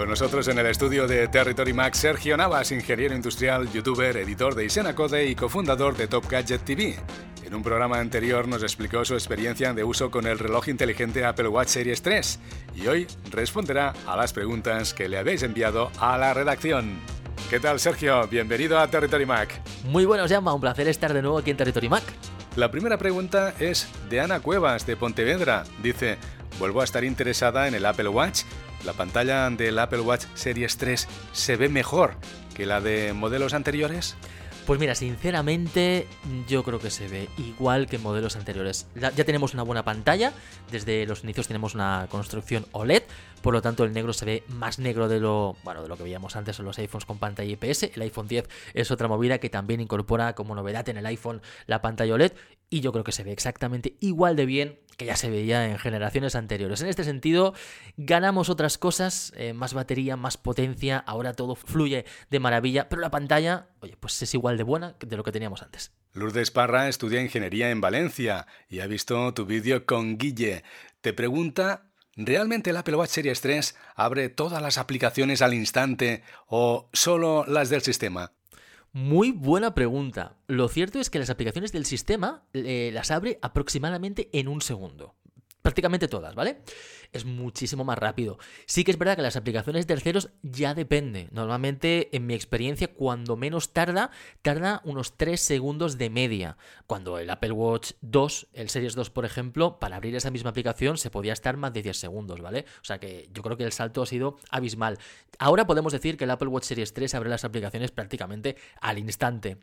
Con nosotros en el estudio de Territory Max, Sergio Navas, ingeniero industrial, youtuber, editor de Isena Code y cofundador de Top Gadget TV. En un programa anterior nos explicó su experiencia de uso con el reloj inteligente Apple Watch Series 3 y hoy responderá a las preguntas que le habéis enviado a la redacción. ¿Qué tal, Sergio? Bienvenido a Territory Mac. Muy buenos, Llama. Un placer estar de nuevo aquí en Territory Mac. La primera pregunta es de Ana Cuevas, de Pontevedra. Dice, vuelvo a estar interesada en el Apple Watch. La pantalla del Apple Watch Series 3 se ve mejor que la de modelos anteriores. Pues mira, sinceramente yo creo que se ve igual que modelos anteriores. Ya, tenemos una buena pantalla, desde los inicios tenemos una construcción OLED, por lo tanto el negro se ve más negro de lo, bueno, de lo que veíamos antes en los iPhones con pantalla IPS. El iPhone 10 es otra movida que también incorpora como novedad en el iPhone la pantalla OLED y yo creo que se ve exactamente igual de bien que ya se veía en generaciones anteriores. En este sentido, ganamos otras cosas, eh, más batería, más potencia, ahora todo fluye de maravilla, pero la pantalla, oye, pues es igual de buena de lo que teníamos antes. Lourdes Parra estudia ingeniería en Valencia y ha visto tu vídeo con Guille. Te pregunta ¿Realmente el Apple Watch Series 3 abre todas las aplicaciones al instante o solo las del sistema? Muy buena pregunta. Lo cierto es que las aplicaciones del sistema eh, las abre aproximadamente en un segundo. Prácticamente todas, ¿vale? Es muchísimo más rápido. Sí que es verdad que las aplicaciones terceros ya depende. Normalmente, en mi experiencia, cuando menos tarda, tarda unos 3 segundos de media. Cuando el Apple Watch 2, el Series 2, por ejemplo, para abrir esa misma aplicación se podía estar más de 10 segundos, ¿vale? O sea que yo creo que el salto ha sido abismal. Ahora podemos decir que el Apple Watch Series 3 abre las aplicaciones prácticamente al instante.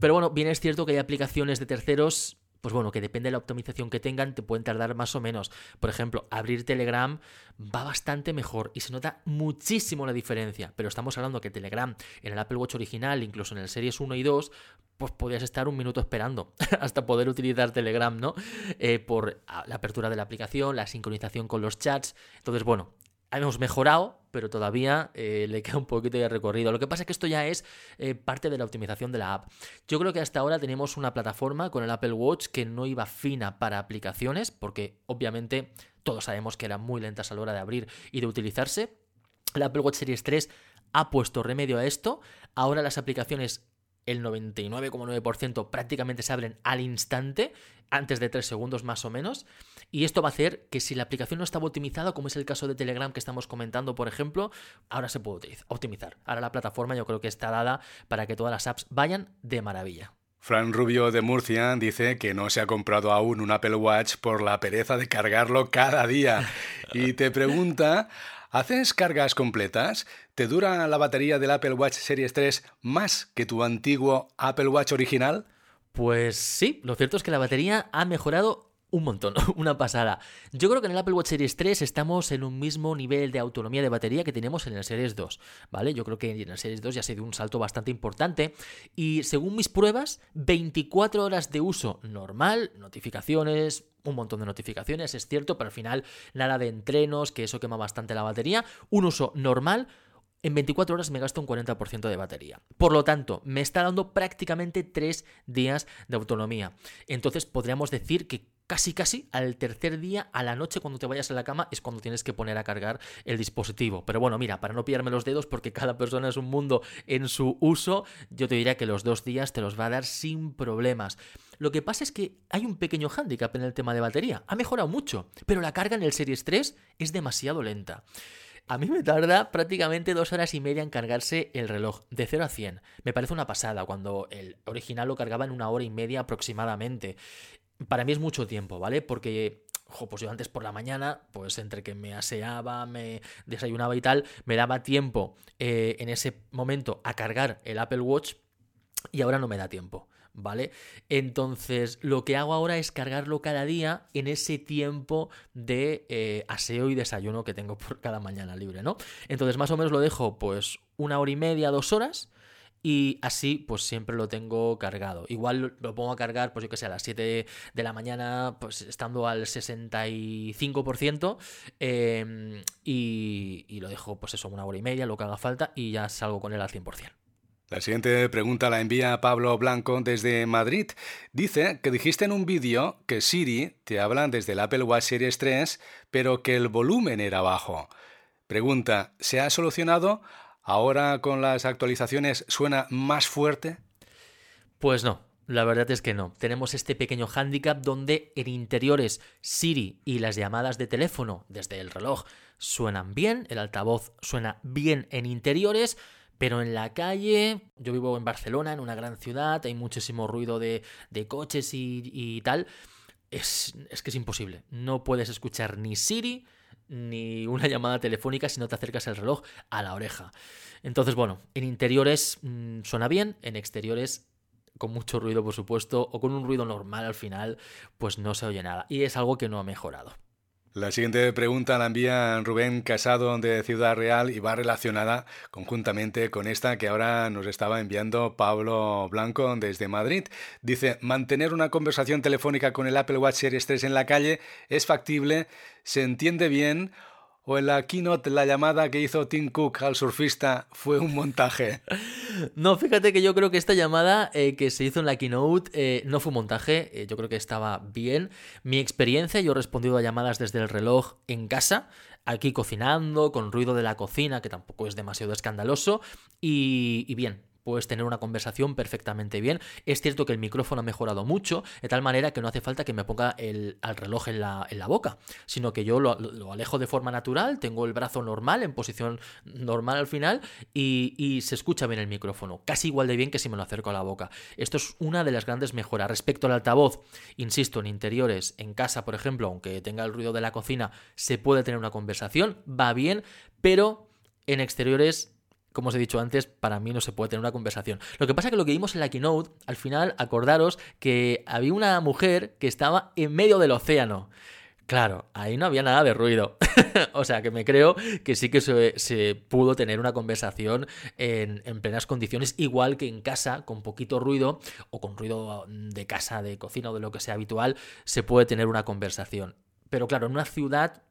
Pero bueno, bien es cierto que hay aplicaciones de terceros pues bueno, que depende de la optimización que tengan, te pueden tardar más o menos. Por ejemplo, abrir Telegram va bastante mejor y se nota muchísimo la diferencia. Pero estamos hablando que Telegram en el Apple Watch original, incluso en el Series 1 y 2, pues podías estar un minuto esperando hasta poder utilizar Telegram, ¿no? Eh, por la apertura de la aplicación, la sincronización con los chats. Entonces, bueno, hemos mejorado, pero todavía eh, le queda un poquito de recorrido. Lo que pasa es que esto ya es eh, parte de la optimización de la app. Yo creo que hasta ahora tenemos una plataforma con el Apple Watch que no iba fina para aplicaciones, porque obviamente todos sabemos que eran muy lentas a la hora de abrir y de utilizarse. El Apple Watch Series 3 ha puesto remedio a esto. Ahora las aplicaciones el 99,9% prácticamente se abren al instante, antes de 3 segundos más o menos. Y esto va a hacer que si la aplicación no estaba optimizada, como es el caso de Telegram que estamos comentando, por ejemplo, ahora se puede optimizar. Ahora la plataforma yo creo que está dada para que todas las apps vayan de maravilla. Fran Rubio de Murcia dice que no se ha comprado aún un Apple Watch por la pereza de cargarlo cada día. Y te pregunta ¿Haces cargas completas? ¿Te dura la batería del Apple Watch Series 3 más que tu antiguo Apple Watch original? Pues sí, lo cierto es que la batería ha mejorado un montón, una pasada. Yo creo que en el Apple Watch Series 3 estamos en un mismo nivel de autonomía de batería que tenemos en el Series 2, ¿vale? Yo creo que en el Series 2 ya se dio un salto bastante importante y según mis pruebas, 24 horas de uso normal, notificaciones, un montón de notificaciones, es cierto, pero al final nada de entrenos, que eso quema bastante la batería, un uso normal, en 24 horas me gasto un 40% de batería. Por lo tanto, me está dando prácticamente 3 días de autonomía. Entonces podríamos decir que casi casi al tercer día, a la noche cuando te vayas a la cama, es cuando tienes que poner a cargar el dispositivo. Pero bueno, mira, para no pillarme los dedos, porque cada persona es un mundo en su uso, yo te diría que los dos días te los va a dar sin problemas. Lo que pasa es que hay un pequeño hándicap en el tema de batería. Ha mejorado mucho, pero la carga en el Series 3 es demasiado lenta. A mí me tarda prácticamente dos horas y media en cargarse el reloj, de 0 a 100. Me parece una pasada, cuando el original lo cargaba en una hora y media aproximadamente. Para mí es mucho tiempo, ¿vale? Porque pues yo antes por la mañana, pues entre que me aseaba, me desayunaba y tal, me daba tiempo eh, en ese momento a cargar el Apple Watch y ahora no me da tiempo. ¿vale? Entonces, lo que hago ahora es cargarlo cada día en ese tiempo de eh, aseo y desayuno que tengo por cada mañana libre, ¿no? Entonces, más o menos lo dejo pues una hora y media, dos horas. Y así, pues siempre lo tengo cargado. Igual lo pongo a cargar, pues yo que sé, a las 7 de la mañana, pues estando al 65%. Em, y, y lo dejo, pues eso, una hora y media, lo que haga falta, y ya salgo con él al 100%. La siguiente pregunta la envía Pablo Blanco desde Madrid. Dice que dijiste en un vídeo que Siri te habla desde el Apple Watch Series 3, pero que el volumen era bajo. Pregunta, ¿se ha solucionado? ¿Ahora con las actualizaciones suena más fuerte? Pues no, la verdad es que no. Tenemos este pequeño hándicap donde en interiores Siri y las llamadas de teléfono desde el reloj suenan bien, el altavoz suena bien en interiores, pero en la calle, yo vivo en Barcelona, en una gran ciudad, hay muchísimo ruido de, coches y, tal. Es, es que es imposible. No puedes escuchar ni Siri ni una llamada telefónica si no te acercas el reloj a la oreja. Entonces, bueno, en interiores mm, suena bien, en exteriores con mucho ruido, por supuesto, o con un ruido normal al final, pues no se oye nada. Y es algo que no ha mejorado. La siguiente pregunta la envía Rubén Casado de Ciudad Real y va relacionada conjuntamente con esta que ahora nos estaba enviando Pablo Blanco desde Madrid. Dice, mantener una conversación telefónica con el Apple Watch Series 3 en la calle es factible, se entiende bien o en la keynote la llamada que hizo Tim Cook al surfista fue un montaje? No, fíjate que yo creo que esta llamada eh, que se hizo en la keynote eh, no fue un montaje, eh, yo creo que estaba bien. Mi experiencia, yo he respondido a llamadas desde el reloj en casa, aquí cocinando, con ruido de la cocina, que tampoco es demasiado escandaloso, y bien, puedes tener una conversación perfectamente bien. Es cierto que el micrófono ha mejorado mucho, de tal manera que no hace falta que me ponga el, al reloj en la, boca, sino que yo lo, alejo de forma natural, tengo el brazo normal, en posición normal al final, y, y, se escucha bien el micrófono, casi igual de bien que si me lo acerco a la boca. Esto es una de las grandes mejoras. Respecto al altavoz, insisto, en interiores, en casa, por ejemplo, aunque tenga el ruido de la cocina, se puede tener una conversación, va bien, pero en exteriores como os he dicho antes, para mí no se puede tener una conversación. Lo que pasa es que lo que vimos en la keynote, al final, acordaros que había una mujer que estaba en medio del océano. Claro, ahí no había nada de ruido. o sea que me creo que sí que se, pudo tener una conversación en, en, plenas condiciones, igual que en casa, con poquito ruido o con ruido de casa, de cocina o de lo que sea habitual, se puede tener una conversación. Pero claro, en una ciudad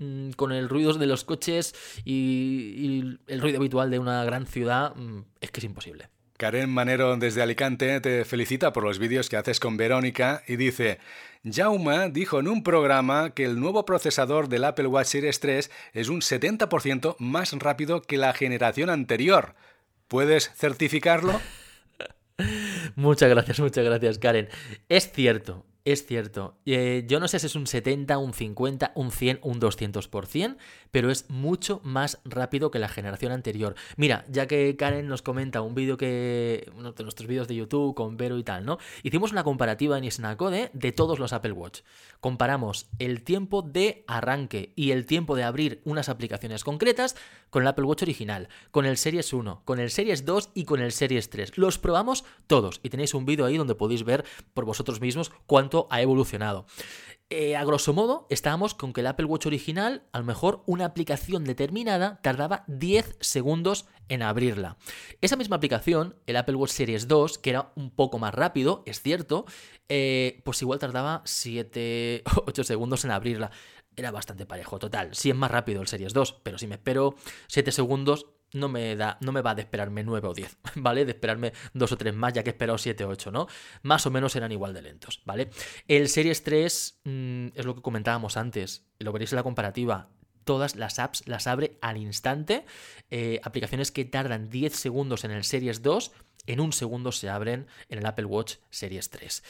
Mm, con el ruido de los coches y, el ruido habitual de una gran ciudad, mm, es que es imposible. Karen Manero desde Alicante te felicita por los vídeos que haces con Verónica y dice, Jauma dijo en un programa que el nuevo procesador del Apple Watch Series 3 es un 70% más rápido que la generación anterior. ¿Puedes certificarlo? muchas gracias, muchas gracias, Karen. Es cierto, es cierto. Eh, yo no sé si es un 70, un 50, un 100, un 200%, pero es mucho más rápido que la generación anterior. Mira, ya que Karen nos comenta un vídeo que. uno de nuestros vídeos de YouTube con Vero y tal, ¿no? Hicimos una comparativa en Isnacode de todos los Apple Watch. Comparamos el tiempo de arranque y el tiempo de abrir unas aplicaciones concretas con el Apple Watch original, con el Series 1, con el Series 2 y con el Series 3. Los probamos todos y tenéis un vídeo ahí donde podéis ver por vosotros mismos ha evolucionado. Eh, a grosso modo, estábamos con que el Apple Watch original, a lo mejor una aplicación determinada tardaba 10 segundos en abrirla. Esa misma aplicación, el Apple Watch Series 2, que era un poco más rápido, es cierto, eh, pues igual tardaba 7, 8 segundos en abrirla. Era bastante parejo, total. Sí es más rápido el Series 2, pero si me espero 7 segundos, no me, da, no me va de esperarme 9 o 10, ¿vale? De esperarme 2 o 3 más, ya que he esperado 7 o 8, ¿no? Más o menos eran igual de lentos, ¿vale? El Series 3 mm, es lo que comentábamos antes, lo veréis en la comparativa. Todas las apps las abre al instante. Eh, aplicaciones que tardan 10 segundos en el Series 2, en un segundo se abren en el Apple Watch Series 3.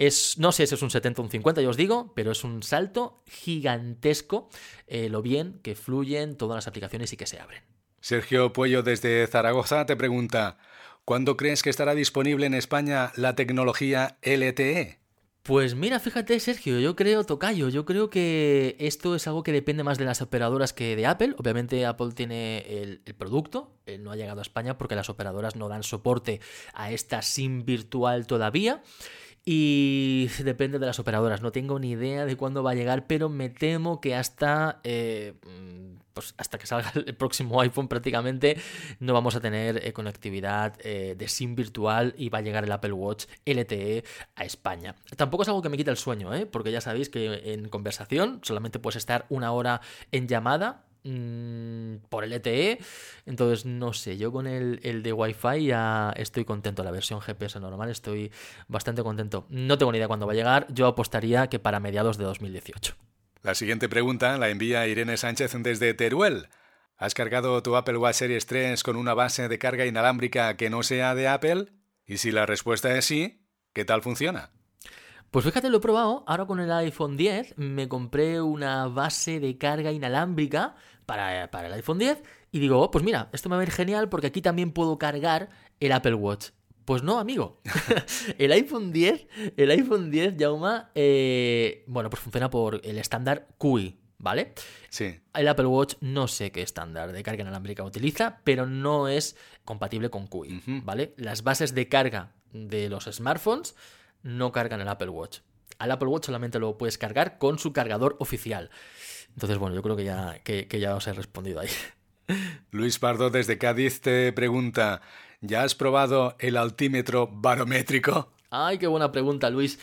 Es, no sé si es un 70 o un 50, ya os digo, pero es un salto gigantesco eh, lo bien que fluyen todas las aplicaciones y que se abren. Sergio Puello desde Zaragoza te pregunta, ¿cuándo crees que estará disponible en España la tecnología LTE? Pues mira, fíjate Sergio, yo creo, Tocayo, yo creo que esto es algo que depende más de las operadoras que de Apple. Obviamente Apple tiene el, producto, eh, no ha llegado a España porque las operadoras no dan soporte a esta SIM virtual todavía. Y depende de las operadoras, no tengo ni idea de cuándo va a llegar, pero me temo que hasta eh, pues hasta que salga el próximo iPhone prácticamente no vamos a tener eh, conectividad eh, de SIM virtual y va a llegar el Apple Watch LTE a España. Tampoco es algo que me quita el sueño, porque ya sabéis que en conversación solamente puedes estar una hora en llamada mm, por LTE. Entonces, no sé, yo con el, el, de Wi-Fi ya estoy contento. La versión GPS normal estoy bastante contento. No tengo ni idea cuándo va a llegar. Yo apostaría que para mediados de 2018. La siguiente pregunta la envía Irene Sánchez desde Teruel. ¿Has cargado tu Apple Watch Series 3 con una base de carga inalámbrica que no sea de Apple? Y si la respuesta es sí, ¿qué tal funciona? Pues fíjate, lo he probado. Ahora con el iPhone 10 me compré una base de carga inalámbrica para, el iPhone 10 y digo, oh, pues mira, esto me va a ir genial porque aquí también puedo cargar el Apple Watch. Pues no, amigo. el iPhone 10, el iPhone 10, Yauma, eh, bueno, pues funciona por el estándar QI, ¿vale? Sí. El Apple Watch no sé qué estándar de carga inalámbrica utiliza, pero no es compatible con QI, ¿vale? Las bases de carga de los smartphones no cargan el Apple Watch. Al Apple Watch solamente lo puedes cargar con su cargador oficial. Entonces, bueno, yo creo que ya, que ya os he respondido ahí. Luis Pardo desde Cádiz te pregunta, ¿ya has probado el altímetro barométrico? Ay, qué buena pregunta, Luis.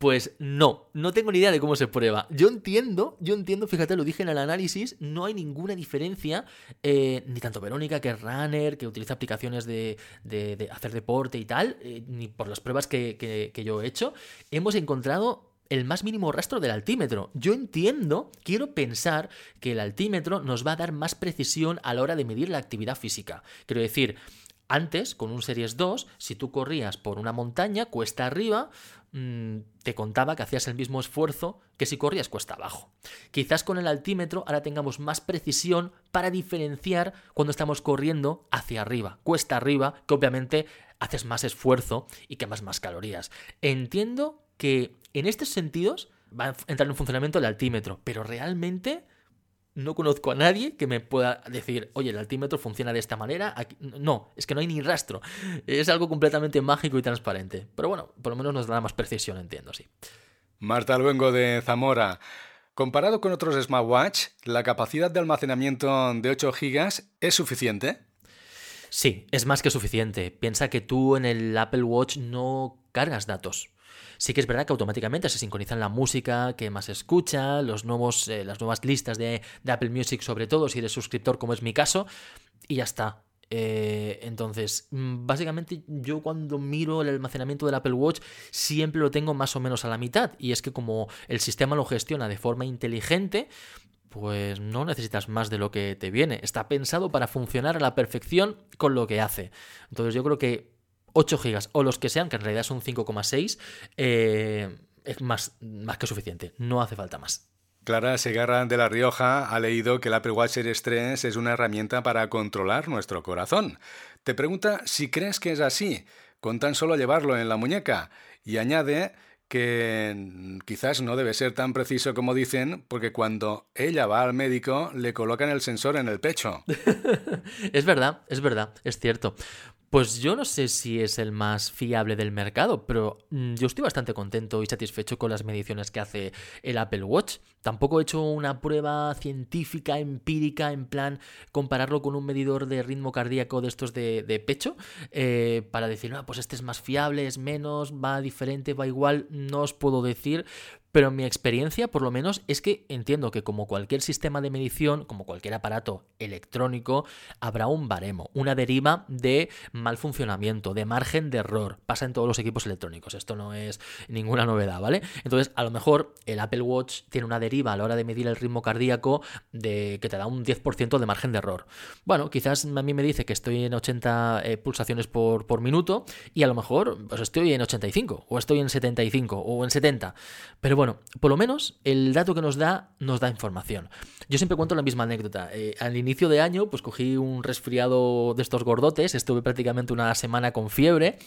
Pues no, no tengo ni idea de cómo se prueba. Yo entiendo, yo entiendo, fíjate, lo dije en el análisis, no hay ninguna diferencia, eh, ni tanto Verónica, que es runner, que utiliza aplicaciones de, de, hacer deporte y tal, eh, ni por las pruebas que, que yo he hecho, hemos encontrado el más mínimo rastro del altímetro. Yo entiendo, quiero pensar que el altímetro nos va a dar más precisión a la hora de medir la actividad física. Quiero decir, antes, con un Series 2, si tú corrías por una montaña, cuesta arriba, mm, te contaba que hacías el mismo esfuerzo que si corrías cuesta abajo. Quizás con el altímetro ahora tengamos más precisión para diferenciar cuando estamos corriendo hacia arriba, cuesta arriba, que obviamente haces más esfuerzo y quemas más calorías. Entiendo que en estos sentidos va a entrar en funcionamiento el altímetro, pero realmente no conozco a nadie que me pueda decir, oye, el altímetro funciona de esta manera. No, es que no hay ni rastro. Es algo completamente mágico y transparente. Pero bueno, por lo menos nos da más precisión, entiendo, sí. Marta Luengo de Zamora. Comparado con otros smartwatch, ¿la capacidad de almacenamiento de 8 GB es suficiente? Sí, es más que suficiente. Piensa que tú en el Apple Watch no cargas datos. Sí que es verdad que automáticamente se sincronizan la música que más escucha, los nuevos, eh, las nuevas listas de, Apple Music, sobre todo si eres suscriptor, como es mi caso, y ya está. Eh, entonces, mm, básicamente yo cuando miro el almacenamiento del Apple Watch siempre lo tengo más o menos a la mitad. Y es que como el sistema lo gestiona de forma inteligente, pues no necesitas más de lo que te viene. Está pensado para funcionar a la perfección con lo que hace. Entonces yo creo que 8 GB o los que sean, que en realidad son 5,6, eh, es más, más que suficiente. No hace falta más. Clara Segarra de La Rioja ha leído que el Apple Watch Series 3 es una herramienta para controlar nuestro corazón. Te pregunta si crees que es así, con tan solo llevarlo en la muñeca, y añade que quizás no debe ser tan preciso como dicen, porque cuando ella va al médico le colocan el sensor en el pecho. es verdad, es verdad, es cierto. Pues yo no sé si es el más fiable del mercado, pero mm, yo estoy bastante contento y satisfecho con las mediciones que hace el Apple Watch. Tampoco he hecho una prueba científica, empírica, en plan compararlo con un medidor de ritmo cardíaco de estos de, pecho, eh, para decir, no, pues este es más fiable, es menos, va diferente, va igual, no os puedo decir, pero mi experiencia, por lo menos, es que entiendo que como cualquier sistema de medición, como cualquier aparato electrónico, habrá un baremo, una deriva de mal funcionamiento, de margen de error. Pasa en todos los equipos electrónicos, esto no es ninguna novedad, ¿vale? Entonces, a lo mejor el Apple Watch tiene una deriva a la hora de medir el ritmo cardíaco de que te da un 10% de margen de error. Bueno, quizás a mí me dice que estoy en 80 eh, pulsaciones por, por minuto y a lo mejor pues estoy en 85 o estoy en 75 o en 70. Pero bueno, por lo menos el dato que nos da nos da información. Yo siempre cuento la misma anécdota. Eh, al inicio de año, pues cogí un resfriado de estos gordotes, estuve prácticamente una semana con fiebre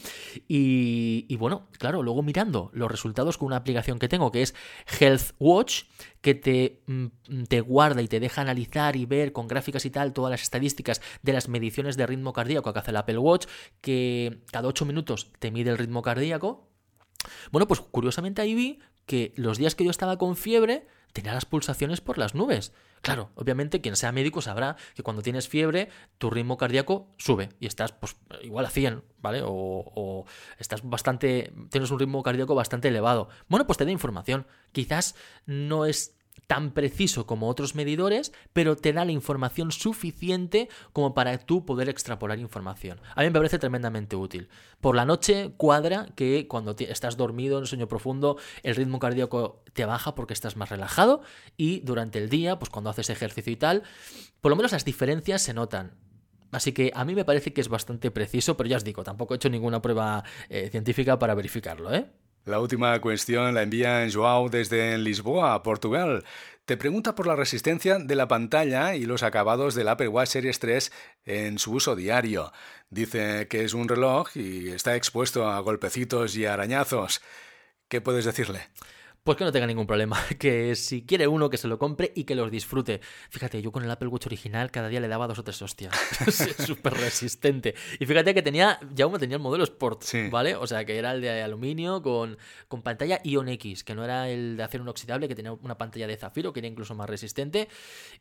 y, bueno, claro, luego mirando los resultados con una aplicación que tengo que es Health Watch, que te, mm, te, guarda y te deja analizar y ver con gráficas y tal todas las estadísticas de las mediciones de ritmo cardíaco que hace el Apple Watch, que cada 8 minutos te mide el ritmo cardíaco. Bueno, pues curiosamente ahí vi que los días que yo estaba con fiebre tenía las pulsaciones por las nubes. Claro, obviamente quien sea médico sabrá que cuando tienes fiebre tu ritmo cardíaco sube y estás pues igual a 100, ¿vale? O, o, estás bastante, tienes un ritmo cardíaco bastante elevado. Bueno, pues te da información. Quizás no es tan preciso como otros medidores, pero te da la información suficiente como para tú poder extrapolar información. A mí me parece tremendamente útil. Por la noche cuadra que cuando estás dormido en sueño profundo, el ritmo cardíaco te baja porque estás más relajado y durante el día, pues cuando haces ejercicio y tal, por lo menos las diferencias se notan. Así que a mí me parece que es bastante preciso, pero ya os digo, tampoco he hecho ninguna prueba eh, científica para verificarlo, ¿eh? La última cuestión la envía Joao desde Lisboa, Portugal. Te pregunta por la resistencia de la pantalla y los acabados del Apple Watch Series 3 en su uso diario. Dice que es un reloj y está expuesto a golpecitos y arañazos. ¿Qué puedes decirle? Pues que no tenga ningún problema. Que si quiere uno, que se lo compre y que los disfrute. Fíjate, yo con el Apple Watch original cada día le daba dos o tres hostias. es súper resistente. Y fíjate que tenía, ya uno tenía el modelo Sport, ¿vale? O sea, que era el de aluminio con, con pantalla Ion X, que no era el de acero inoxidable, que tenía una pantalla de zafiro, que era incluso más resistente.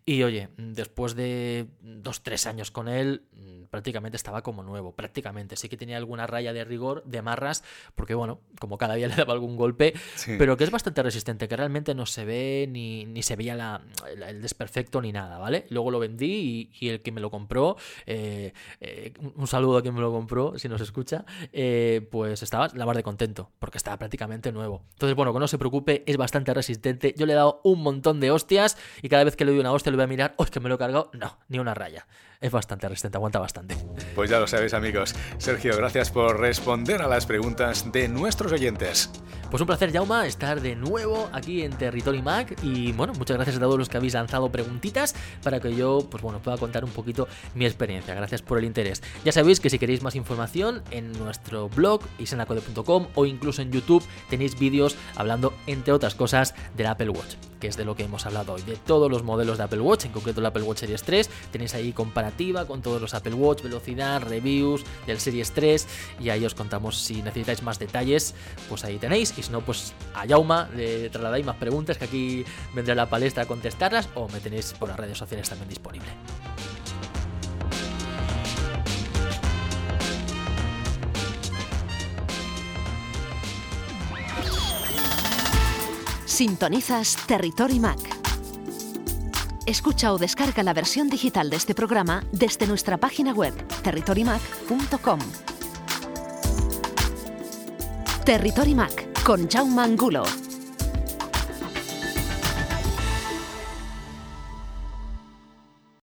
Y oye, después de dos, tres años con él, prácticamente estaba como nuevo, prácticamente. Sí que tenía alguna raya de rigor, de marras, porque bueno, como cada día le daba algún golpe, pero que es bastante resistente, que realmente no se ve ni, ni se veía la, el desperfecto ni nada, ¿vale? Luego lo vendí y, el que me lo compró, eh, eh, un saludo a quien me lo compró, si nos escucha, eh, pues estaba la mar de contento, porque estaba prácticamente nuevo. Entonces, bueno, que no se preocupe, es bastante resistente. Yo le he dado un montón de hostias y cada vez que le doy una hostia le voy a mirar, ¡oh, es que me lo he cargado! No, ni una raya es bastante resistente, aguanta bastante. Pues ya lo sabéis amigos. Sergio, gracias por responder a las preguntas de nuestros oyentes. Pues un placer, Jauma, estar de nuevo aquí en Territory Mac y bueno, muchas gracias a todos los que habéis lanzado preguntitas para que yo, pues bueno, pueda contar un poquito mi experiencia. Gracias por el interés. Ya sabéis que si queréis más información en nuestro blog isenacode.com o incluso en YouTube tenéis vídeos hablando, entre otras cosas, del Apple Watch que es de lo que hemos hablado hoy, de todos los modelos de Apple Watch, en concreto el Apple Watch Series 3. Tenéis ahí comparativa con todos los Apple Watch, velocidad, reviews del Series 3 y ahí os contamos si necesitáis más detalles, pues ahí tenéis. Si no, pues a Yauma le trasladáis más preguntas que aquí vendrá la palestra a contestarlas o me tenéis por las redes sociales también disponible. Sintonizas Territory Mac. Escucha o descarga la versión digital de este programa desde nuestra página web territorymac.com. Territory Mac con Jaume Angulo.